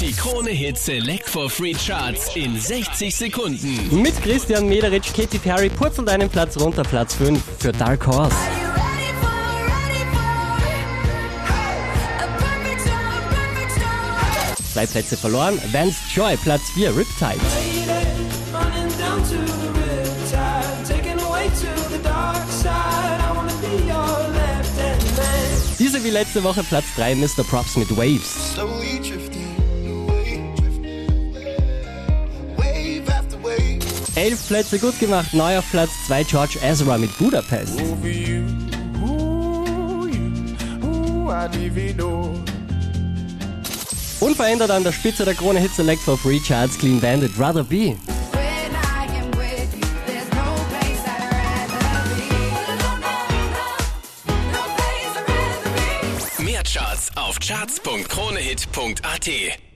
Die Krone Hit Select for Free Charts in 60 Sekunden. Mit Christian Mederitsch, Katy Perry purzelt einen Platz runter, Platz 5 für Dark Horse. Zwei Plätze verloren, Vance Joy, Platz 4, Riptide. Diese wie letzte Woche Platz 3, Mr. Props mit Waves. Elf Plätze gut gemacht, neu auf Platz 2, George Ezra mit Budapest. Unverändert an der Spitze der Krone Hit Select for Free Charts, Clean Bandit, rather be. Mehr Charts auf charts.kronehit.at.